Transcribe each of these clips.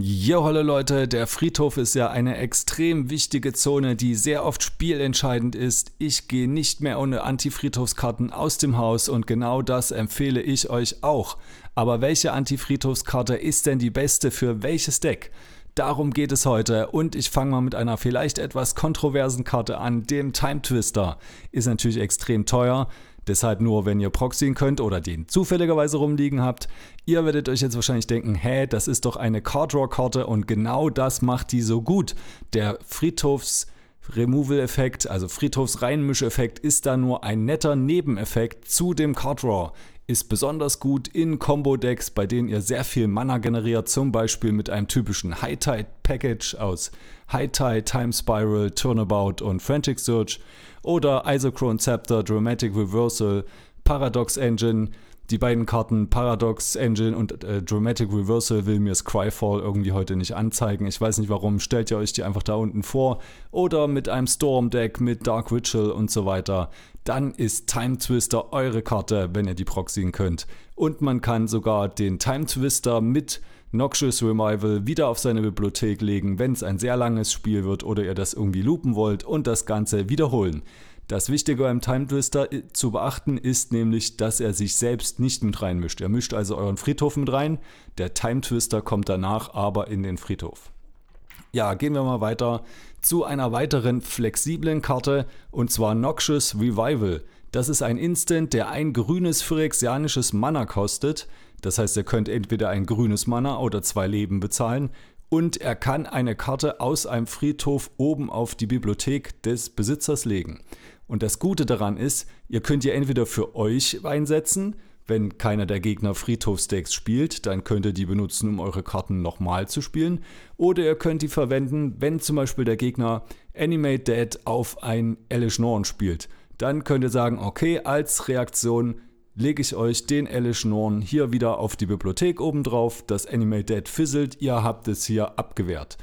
Jo, hallo Leute, der Friedhof ist ja eine extrem wichtige Zone, die sehr oft spielentscheidend ist. Ich gehe nicht mehr ohne Anti-Friedhofskarten aus dem Haus und genau das empfehle ich euch auch. Aber welche Anti-Friedhofskarte ist denn die beste für welches Deck? Darum geht es heute und ich fange mal mit einer vielleicht etwas kontroversen Karte an, dem Time Twister. Ist natürlich extrem teuer, Deshalb nur, wenn ihr proxyen könnt oder den zufälligerweise rumliegen habt. Ihr werdet euch jetzt wahrscheinlich denken, hä, das ist doch eine Card Draw Karte und genau das macht die so gut. Der Friedhofs Removal-Effekt, also Friedhofs-Reinmisch-Effekt, ist da nur ein netter Nebeneffekt zu dem Card Draw. Ist besonders gut in Combo-Decks, bei denen ihr sehr viel Mana generiert, zum Beispiel mit einem typischen High-Tide-Package aus High-Tide, Time Spiral, Turnabout und Frantic Search oder Isochrone Scepter, Dramatic Reversal, Paradox Engine. Die beiden Karten Paradox Engine und äh, Dramatic Reversal will mir Scryfall irgendwie heute nicht anzeigen. Ich weiß nicht warum. Stellt ihr euch die einfach da unten vor. Oder mit einem Storm Deck, mit Dark Ritual und so weiter. Dann ist Time Twister eure Karte, wenn ihr die proxyen könnt. Und man kann sogar den Time Twister mit Noxious Revival wieder auf seine Bibliothek legen, wenn es ein sehr langes Spiel wird oder ihr das irgendwie loopen wollt und das Ganze wiederholen. Das Wichtige beim Time Twister zu beachten ist nämlich, dass er sich selbst nicht mit reinmischt. Er mischt also euren Friedhof mit rein. Der Time Twister kommt danach aber in den Friedhof. Ja, gehen wir mal weiter zu einer weiteren flexiblen Karte und zwar Noxious Revival. Das ist ein Instant, der ein grünes phyrexianisches Mana kostet. Das heißt, ihr könnt entweder ein grünes Mana oder zwei Leben bezahlen. Und er kann eine Karte aus einem Friedhof oben auf die Bibliothek des Besitzers legen. Und das Gute daran ist, ihr könnt ihr entweder für euch einsetzen, wenn keiner der Gegner Friedhofsdecks spielt, dann könnt ihr die benutzen, um eure Karten nochmal zu spielen. Oder ihr könnt die verwenden, wenn zum Beispiel der Gegner Animate Dead auf ein Elish Norn spielt. Dann könnt ihr sagen, okay, als Reaktion lege ich euch den Elish Norn hier wieder auf die Bibliothek oben drauf. Das Animate Dead fizzelt, ihr habt es hier abgewehrt.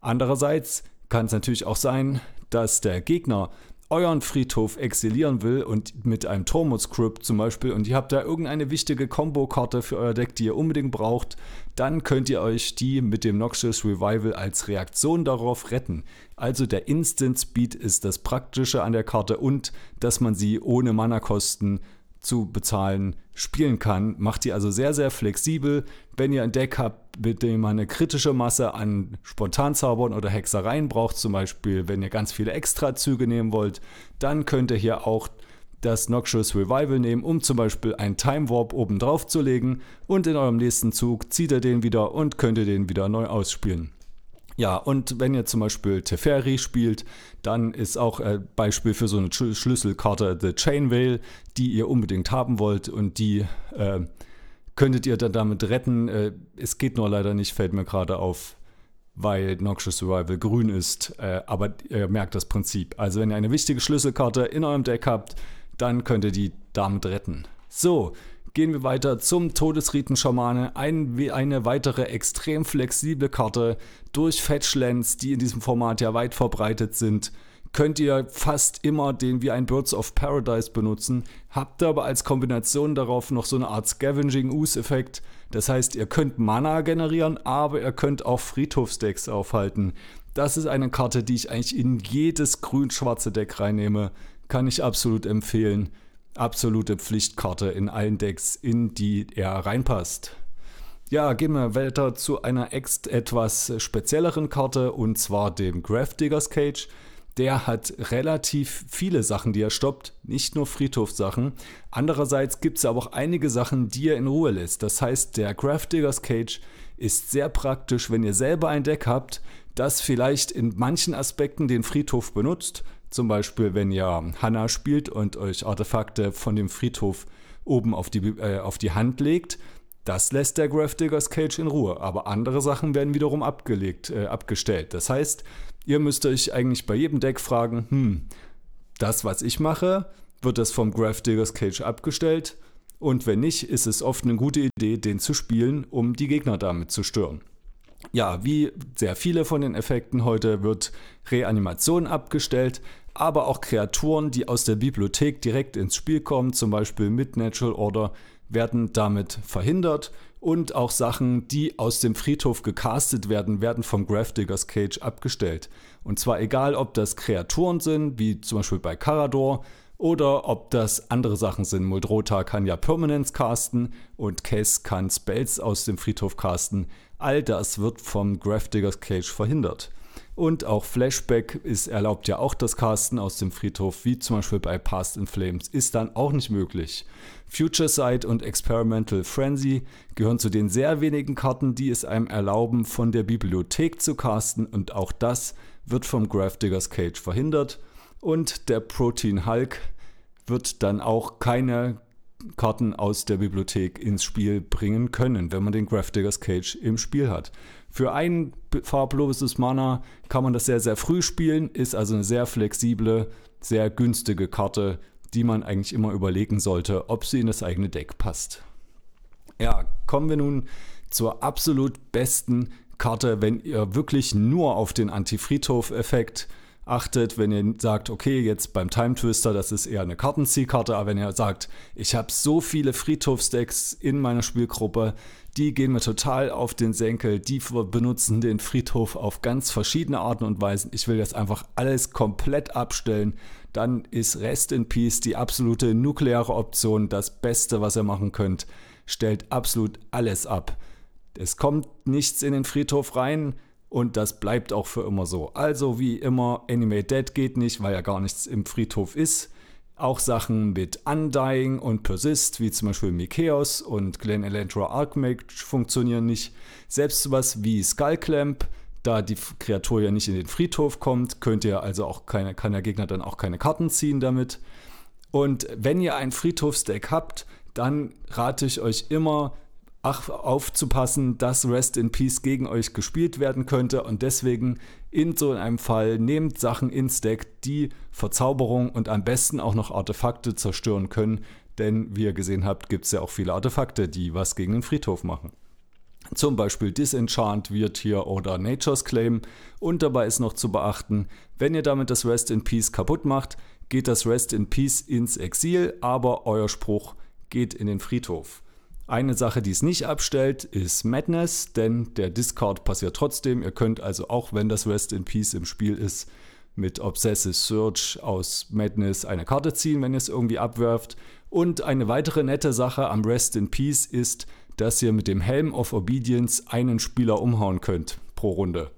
Andererseits kann es natürlich auch sein, dass der Gegner euren Friedhof exilieren will und mit einem Tormod-Script zum Beispiel und ihr habt da irgendeine wichtige Combo-Karte für euer Deck, die ihr unbedingt braucht, dann könnt ihr euch die mit dem Noxious Revival als Reaktion darauf retten. Also der Instant Speed ist das Praktische an der Karte und dass man sie ohne Mana-Kosten zu bezahlen spielen kann. Macht die also sehr, sehr flexibel. Wenn ihr ein Deck habt, mit dem man eine kritische Masse an Spontanzaubern oder Hexereien braucht, zum Beispiel, wenn ihr ganz viele Extrazüge nehmen wollt, dann könnt ihr hier auch das Noxious Revival nehmen, um zum Beispiel einen Time Warp oben drauf zu legen und in eurem nächsten Zug zieht ihr den wieder und könnt ihr den wieder neu ausspielen. Ja, und wenn ihr zum Beispiel Teferi spielt, dann ist auch ein äh, Beispiel für so eine Schlüsselkarte The Chain Veil, die ihr unbedingt haben wollt und die äh, könntet ihr dann damit retten. Äh, es geht nur leider nicht, fällt mir gerade auf, weil Noxious Survival grün ist, äh, aber ihr merkt das Prinzip. Also wenn ihr eine wichtige Schlüsselkarte in eurem Deck habt, dann könnt ihr die damit retten. So, gehen wir weiter zum Todesriten-Schamane. Ein, eine weitere extrem flexible Karte durch Fetchlands, die in diesem Format ja weit verbreitet sind. Könnt ihr fast immer den wie ein Birds of Paradise benutzen, habt aber als Kombination darauf noch so eine Art Scavenging-Ooze-Effekt. Das heißt, ihr könnt Mana generieren, aber ihr könnt auch Friedhofsdecks aufhalten. Das ist eine Karte, die ich eigentlich in jedes grün-schwarze Deck reinnehme. Kann ich absolut empfehlen absolute Pflichtkarte in allen Decks, in die er reinpasst. Ja, gehen wir weiter zu einer etwas spezielleren Karte und zwar dem Diggers Cage. Der hat relativ viele Sachen, die er stoppt, nicht nur Friedhofssachen. Andererseits gibt es aber auch einige Sachen, die er in Ruhe lässt. Das heißt, der Diggers Cage ist sehr praktisch, wenn ihr selber ein Deck habt, das vielleicht in manchen Aspekten den Friedhof benutzt zum Beispiel, wenn ihr Hanna spielt und euch Artefakte von dem Friedhof oben auf die, äh, auf die Hand legt, das lässt der Diggers Cage in Ruhe. Aber andere Sachen werden wiederum abgelegt, äh, abgestellt. Das heißt, ihr müsst euch eigentlich bei jedem Deck fragen, hm, das, was ich mache, wird das vom Diggers Cage abgestellt? Und wenn nicht, ist es oft eine gute Idee, den zu spielen, um die Gegner damit zu stören. Ja, wie sehr viele von den Effekten heute wird Reanimation abgestellt aber auch Kreaturen, die aus der Bibliothek direkt ins Spiel kommen, zum Beispiel mit Natural Order, werden damit verhindert und auch Sachen, die aus dem Friedhof gecastet werden, werden vom Gravediggers Cage abgestellt. Und zwar egal, ob das Kreaturen sind, wie zum Beispiel bei Carador, oder ob das andere Sachen sind. Muldrota kann ja Permanence casten und Kess kann Spells aus dem Friedhof casten. All das wird vom Gravediggers Cage verhindert. Und auch Flashback ist erlaubt ja auch das Casten aus dem Friedhof, wie zum Beispiel bei Past in Flames, ist dann auch nicht möglich. Future Sight und Experimental Frenzy gehören zu den sehr wenigen Karten, die es einem erlauben, von der Bibliothek zu casten und auch das wird vom Gravediggers Cage verhindert. Und der Protein Hulk wird dann auch keine Karten aus der Bibliothek ins Spiel bringen können, wenn man den Gravediggers Cage im Spiel hat. Für ein farbloses Mana kann man das sehr, sehr früh spielen, ist also eine sehr flexible, sehr günstige Karte, die man eigentlich immer überlegen sollte, ob sie in das eigene Deck passt. Ja, kommen wir nun zur absolut besten Karte, wenn ihr wirklich nur auf den Anti-Friedhof-Effekt achtet, wenn ihr sagt, okay, jetzt beim Time Twister, das ist eher eine Kartenziehkarte, aber wenn ihr sagt, ich habe so viele Friedhofsdecks in meiner Spielgruppe, die gehen mir total auf den Senkel, die benutzen den Friedhof auf ganz verschiedene Arten und Weisen. Ich will jetzt einfach alles komplett abstellen. Dann ist Rest in Peace die absolute nukleare Option, das Beste, was ihr machen könnt. Stellt absolut alles ab. Es kommt nichts in den Friedhof rein und das bleibt auch für immer so. Also wie immer, Animate Dead geht nicht, weil ja gar nichts im Friedhof ist. Auch Sachen mit Undying und Persist, wie zum Beispiel Mikeos und Glen Elantra Archmage funktionieren nicht. Selbst sowas wie Skullclamp, da die Kreatur ja nicht in den Friedhof kommt, könnt ihr also auch keine, kann der Gegner dann auch keine Karten ziehen damit. Und wenn ihr ein Friedhofsdeck habt, dann rate ich euch immer, ach, aufzupassen, dass Rest in Peace gegen euch gespielt werden könnte und deswegen in so einem Fall nehmt Sachen ins Deck, die Verzauberung und am besten auch noch Artefakte zerstören können, denn wie ihr gesehen habt, gibt es ja auch viele Artefakte, die was gegen den Friedhof machen. Zum Beispiel Disenchant wird hier oder Nature's Claim und dabei ist noch zu beachten, wenn ihr damit das Rest in Peace kaputt macht, geht das Rest in Peace ins Exil, aber euer Spruch geht in den Friedhof. Eine Sache, die es nicht abstellt, ist Madness, denn der Discard passiert trotzdem. Ihr könnt also auch, wenn das Rest in Peace im Spiel ist, mit Obsessive Search aus Madness eine Karte ziehen, wenn ihr es irgendwie abwerft. Und eine weitere nette Sache am Rest in Peace ist, dass ihr mit dem Helm of Obedience einen Spieler umhauen könnt pro Runde.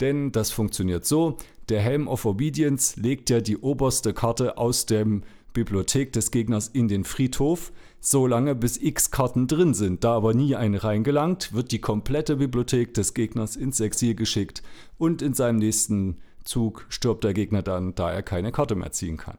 Denn das funktioniert so, der Helm of Obedience legt ja die oberste Karte aus dem Bibliothek des Gegners in den Friedhof, solange bis x Karten drin sind. Da aber nie eine reingelangt, wird die komplette Bibliothek des Gegners ins Exil geschickt und in seinem nächsten Zug stirbt der Gegner dann, da er keine Karte mehr ziehen kann.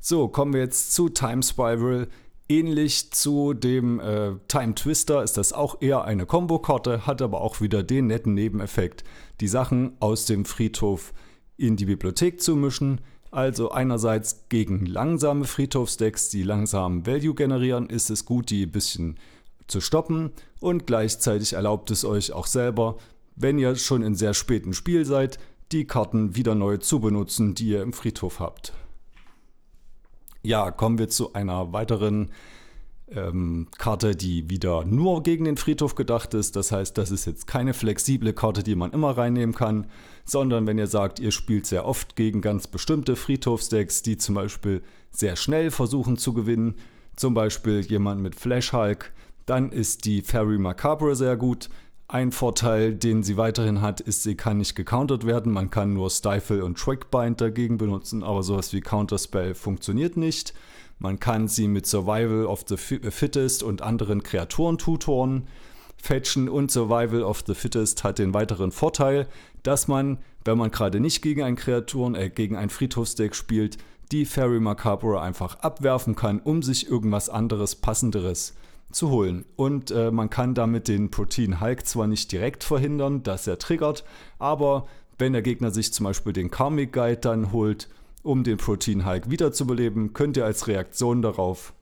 So, kommen wir jetzt zu Time Spiral. Ähnlich zu dem äh, Time Twister ist das auch eher eine Kombokarte, hat aber auch wieder den netten Nebeneffekt, die Sachen aus dem Friedhof in die Bibliothek zu mischen. Also einerseits gegen langsame Friedhofsdecks, die langsam Value generieren, ist es gut, die ein bisschen zu stoppen und gleichzeitig erlaubt es euch auch selber, wenn ihr schon in sehr späten Spiel seid, die Karten wieder neu zu benutzen, die ihr im Friedhof habt. Ja, kommen wir zu einer weiteren ähm, Karte, die wieder nur gegen den Friedhof gedacht ist. Das heißt, das ist jetzt keine flexible Karte, die man immer reinnehmen kann, sondern wenn ihr sagt, ihr spielt sehr oft gegen ganz bestimmte Friedhofsdecks, die zum Beispiel sehr schnell versuchen zu gewinnen, zum Beispiel jemand mit Flash Hulk, dann ist die Fairy Macabre sehr gut. Ein Vorteil, den sie weiterhin hat, ist, sie kann nicht gecountert werden. Man kann nur Stifle und Trackbind dagegen benutzen, aber sowas wie Counterspell funktioniert nicht. Man kann sie mit Survival of the Fittest und anderen Kreaturen-Tutoren fetchen und Survival of the Fittest hat den weiteren Vorteil, dass man, wenn man gerade nicht gegen ein Kreaturen, äh, gegen ein Friedhofsdeck spielt, die Fairy Macabre einfach abwerfen kann, um sich irgendwas anderes, passenderes zu holen. Und äh, man kann damit den Protein Hulk zwar nicht direkt verhindern, dass er triggert, aber wenn der Gegner sich zum Beispiel den Karmic Guide dann holt um den Protein Hulk wiederzubeleben, könnt ihr als Reaktion darauf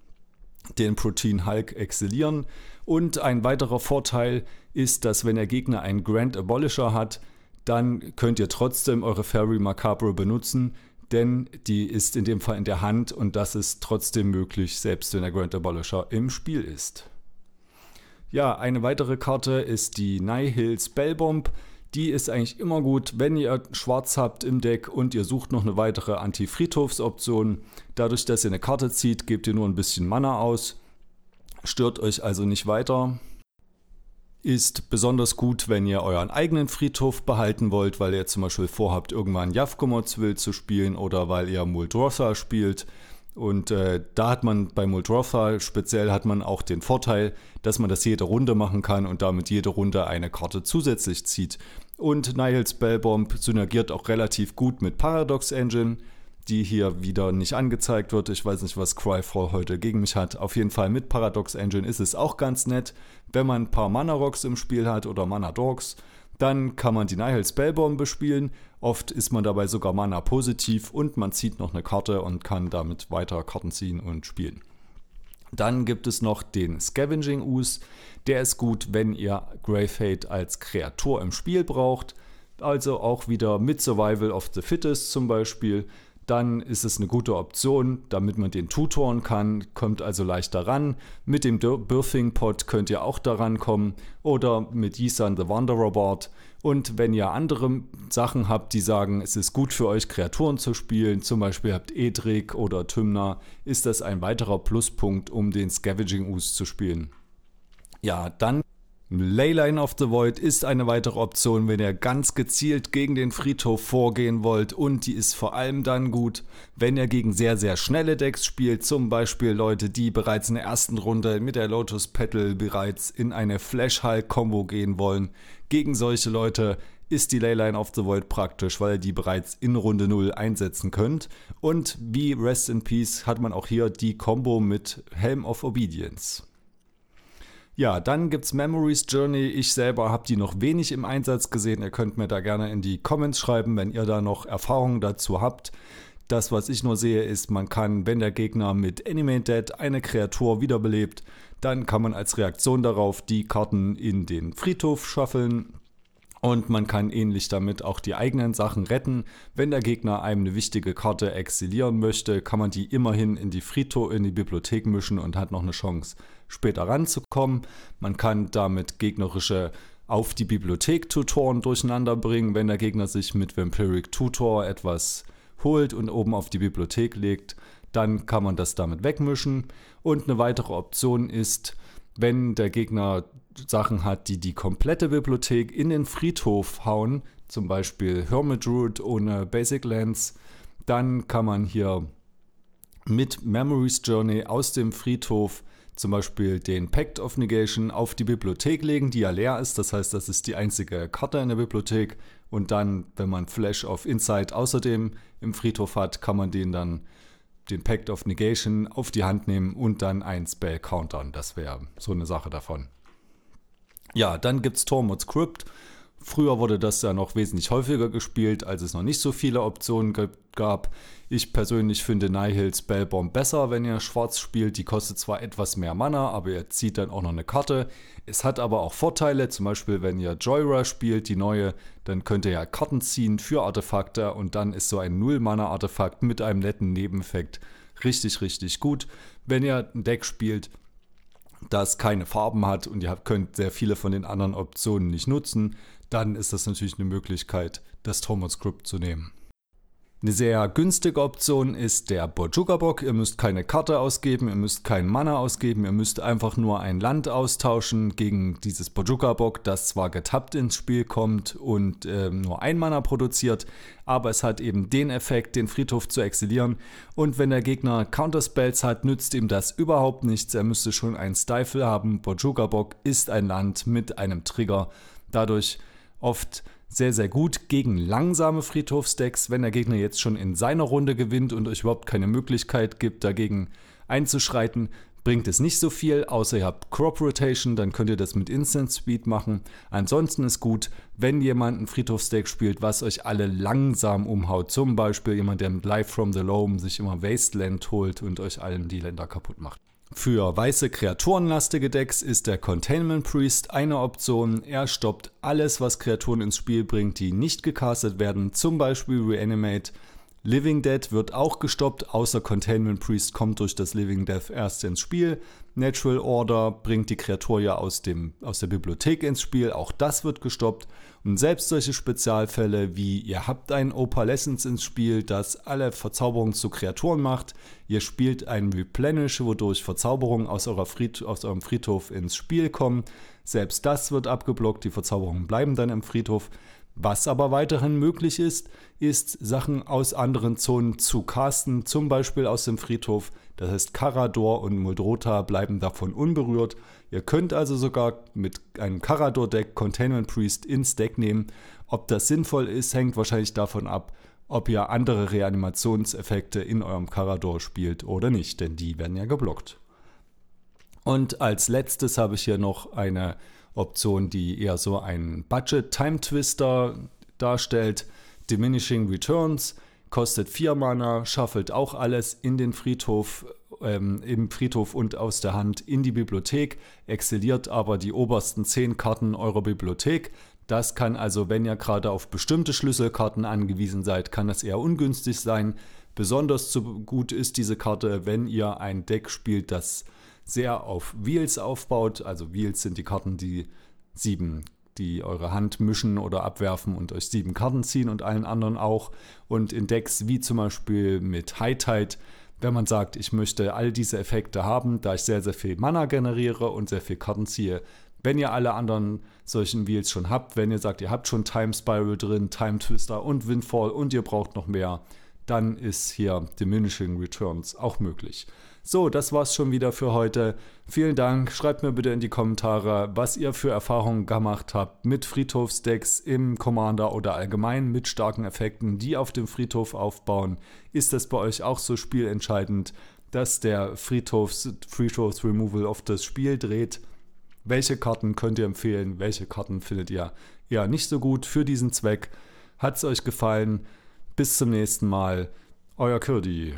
den Protein Hulk exilieren. Und ein weiterer Vorteil ist, dass wenn der Gegner einen Grand Abolisher hat, dann könnt ihr trotzdem eure Fairy Macabre benutzen, denn die ist in dem Fall in der Hand und das ist trotzdem möglich, selbst wenn der Grand Abolisher im Spiel ist. Ja, eine weitere Karte ist die Nihil Spellbomb. Die ist eigentlich immer gut, wenn ihr schwarz habt im Deck und ihr sucht noch eine weitere Anti-Friedhofsoption. Dadurch, dass ihr eine Karte zieht, gebt ihr nur ein bisschen Mana aus. Stört euch also nicht weiter. Ist besonders gut, wenn ihr euren eigenen Friedhof behalten wollt, weil ihr zum Beispiel vorhabt, irgendwann Yavkomotsville zu spielen oder weil ihr Muldrotha spielt. Und äh, da hat man bei Muldrotha speziell hat man auch den Vorteil, dass man das jede Runde machen kann und damit jede Runde eine Karte zusätzlich zieht. Und Nihil Spellbomb synergiert auch relativ gut mit Paradox Engine, die hier wieder nicht angezeigt wird. Ich weiß nicht, was Cryfall heute gegen mich hat. Auf jeden Fall mit Paradox Engine ist es auch ganz nett, wenn man ein paar Mana Rocks im Spiel hat oder Mana Dogs dann kann man die Nihil Spellbomb bespielen. Oft ist man dabei sogar Mana positiv und man zieht noch eine Karte und kann damit weiter Karten ziehen und spielen. Dann gibt es noch den Scavenging Ooze. Der ist gut, wenn ihr Grave Hate als Kreatur im Spiel braucht. Also auch wieder mit Survival of the Fittest zum Beispiel dann ist es eine gute Option, damit man den tutoren kann, kommt also leichter ran. Mit dem Birthing Pod könnt ihr auch daran kommen oder mit Yisan the Wanderer Board. Und wenn ihr andere Sachen habt, die sagen, es ist gut für euch, Kreaturen zu spielen, zum Beispiel habt Edric oder Tymna, ist das ein weiterer Pluspunkt, um den Scavenging Ooze zu spielen. Ja, dann Leyline of the Void ist eine weitere Option, wenn ihr ganz gezielt gegen den Friedhof vorgehen wollt und die ist vor allem dann gut, wenn ihr gegen sehr, sehr schnelle Decks spielt, zum Beispiel Leute, die bereits in der ersten Runde mit der Lotus Petal bereits in eine Flash Hulk Combo gehen wollen. Gegen solche Leute ist die Leyline of the Void praktisch, weil ihr die bereits in Runde 0 einsetzen könnt. Und wie Rest in Peace hat man auch hier die Combo mit Helm of Obedience. Ja, dann gibt es Memories Journey. Ich selber habe die noch wenig im Einsatz gesehen. Ihr könnt mir da gerne in die Comments schreiben, wenn ihr da noch Erfahrungen dazu habt. Das, was ich nur sehe, ist, man kann, wenn der Gegner mit Animate Dead eine Kreatur wiederbelebt, dann kann man als Reaktion darauf die Karten in den Friedhof schaffeln. Und man kann ähnlich damit auch die eigenen Sachen retten. Wenn der Gegner einem eine wichtige Karte exilieren möchte, kann man die immerhin in die Friedhof, in die Bibliothek mischen und hat noch eine Chance, später ranzukommen. Man kann damit gegnerische auf die Bibliothek Tutoren durcheinander bringen, wenn der Gegner sich mit Vampiric Tutor etwas holt und oben auf die Bibliothek legt, dann kann man das damit wegmischen. Und eine weitere Option ist, wenn der Gegner Sachen hat, die die komplette Bibliothek in den Friedhof hauen, zum Beispiel Hermit Root ohne Basic Lands, dann kann man hier mit Memories Journey aus dem Friedhof zum Beispiel den Pact of Negation auf die Bibliothek legen, die ja leer ist. Das heißt, das ist die einzige Karte in der Bibliothek. Und dann, wenn man Flash of Insight außerdem im Friedhof hat, kann man den dann den Pact of Negation auf die Hand nehmen und dann ein Spell countern. Das wäre so eine Sache davon. Ja, dann gibt es Tormod's Crypt. Früher wurde das ja noch wesentlich häufiger gespielt, als es noch nicht so viele Optionen gab. Ich persönlich finde Nihil Spellbomb besser, wenn ihr schwarz spielt. Die kostet zwar etwas mehr Mana, aber ihr zieht dann auch noch eine Karte. Es hat aber auch Vorteile, zum Beispiel wenn ihr Joyra spielt, die neue, dann könnt ihr ja Karten ziehen für Artefakte und dann ist so ein Null-Mana-Artefakt mit einem netten Nebeneffekt richtig, richtig gut. Wenn ihr ein Deck spielt, das keine Farben hat und ihr könnt sehr viele von den anderen Optionen nicht nutzen, dann ist das natürlich eine Möglichkeit, das Thomas Script zu nehmen. Eine sehr günstige Option ist der Bojuga-Bock. Ihr müsst keine Karte ausgeben, ihr müsst kein Mana ausgeben, ihr müsst einfach nur ein Land austauschen gegen dieses Bojuga-Bock, das zwar getappt ins Spiel kommt und äh, nur ein Mana produziert, aber es hat eben den Effekt, den Friedhof zu exilieren. Und wenn der Gegner Counterspells hat, nützt ihm das überhaupt nichts. Er müsste schon ein Stifle haben. Bojuga-Bock ist ein Land mit einem Trigger. Dadurch oft sehr, sehr gut gegen langsame Friedhofsdecks, wenn der Gegner jetzt schon in seiner Runde gewinnt und euch überhaupt keine Möglichkeit gibt, dagegen einzuschreiten, bringt es nicht so viel, außer ihr habt Crop Rotation, dann könnt ihr das mit Instant Speed machen. Ansonsten ist gut, wenn jemand ein Friedhofsdeck spielt, was euch alle langsam umhaut. Zum Beispiel jemand, der mit Life from the Loam sich immer Wasteland holt und euch allen die Länder kaputt macht. Für weiße kreaturenlastige Decks ist der Containment Priest eine Option. Er stoppt alles, was Kreaturen ins Spiel bringt, die nicht gecastet werden, zum Beispiel Reanimate. Living Dead wird auch gestoppt, außer Containment Priest kommt durch das Living Death erst ins Spiel. Natural Order bringt die Kreatur ja aus, dem, aus der Bibliothek ins Spiel, auch das wird gestoppt. Und selbst solche Spezialfälle wie ihr habt ein Opalescence ins Spiel, das alle Verzauberungen zu Kreaturen macht, ihr spielt ein Replenish, wodurch Verzauberungen aus, Fried, aus eurem Friedhof ins Spiel kommen. Selbst das wird abgeblockt, die Verzauberungen bleiben dann im Friedhof. Was aber weiterhin möglich ist, ist Sachen aus anderen Zonen zu casten, zum Beispiel aus dem Friedhof. Das heißt, Karador und Muldrota bleiben davon unberührt. Ihr könnt also sogar mit einem Karador-Deck Containment Priest ins Deck nehmen. Ob das sinnvoll ist, hängt wahrscheinlich davon ab, ob ihr andere Reanimationseffekte in eurem Karador spielt oder nicht, denn die werden ja geblockt. Und als letztes habe ich hier noch eine Option, die eher so einen Budget-Time-Twister darstellt. Diminishing Returns kostet 4 Mana, schaffelt auch alles in den Friedhof, ähm, im Friedhof und aus der Hand in die Bibliothek, exiliert aber die obersten 10 Karten eurer Bibliothek. Das kann also, wenn ihr gerade auf bestimmte Schlüsselkarten angewiesen seid, kann das eher ungünstig sein. Besonders zu gut ist diese Karte, wenn ihr ein Deck spielt, das sehr auf Wheels aufbaut. Also Wheels sind die Karten, die sieben, die eure Hand mischen oder abwerfen und euch sieben Karten ziehen und allen anderen auch. Und in Decks wie zum Beispiel mit High Tide, wenn man sagt, ich möchte all diese Effekte haben, da ich sehr, sehr viel Mana generiere und sehr viel Karten ziehe. Wenn ihr alle anderen solchen Wheels schon habt, wenn ihr sagt, ihr habt schon Time Spiral drin, Time Twister und Windfall und ihr braucht noch mehr, dann ist hier Diminishing Returns auch möglich. So, das war's schon wieder für heute. Vielen Dank. Schreibt mir bitte in die Kommentare, was ihr für Erfahrungen gemacht habt mit Friedhofsdecks im Commander oder allgemein mit starken Effekten, die auf dem Friedhof aufbauen. Ist das bei euch auch so spielentscheidend, dass der Friedhofs, Friedhofs Removal auf das Spiel dreht? Welche Karten könnt ihr empfehlen? Welche Karten findet ihr eher nicht so gut für diesen Zweck? Hat es euch gefallen? Bis zum nächsten Mal. Euer Kirdi.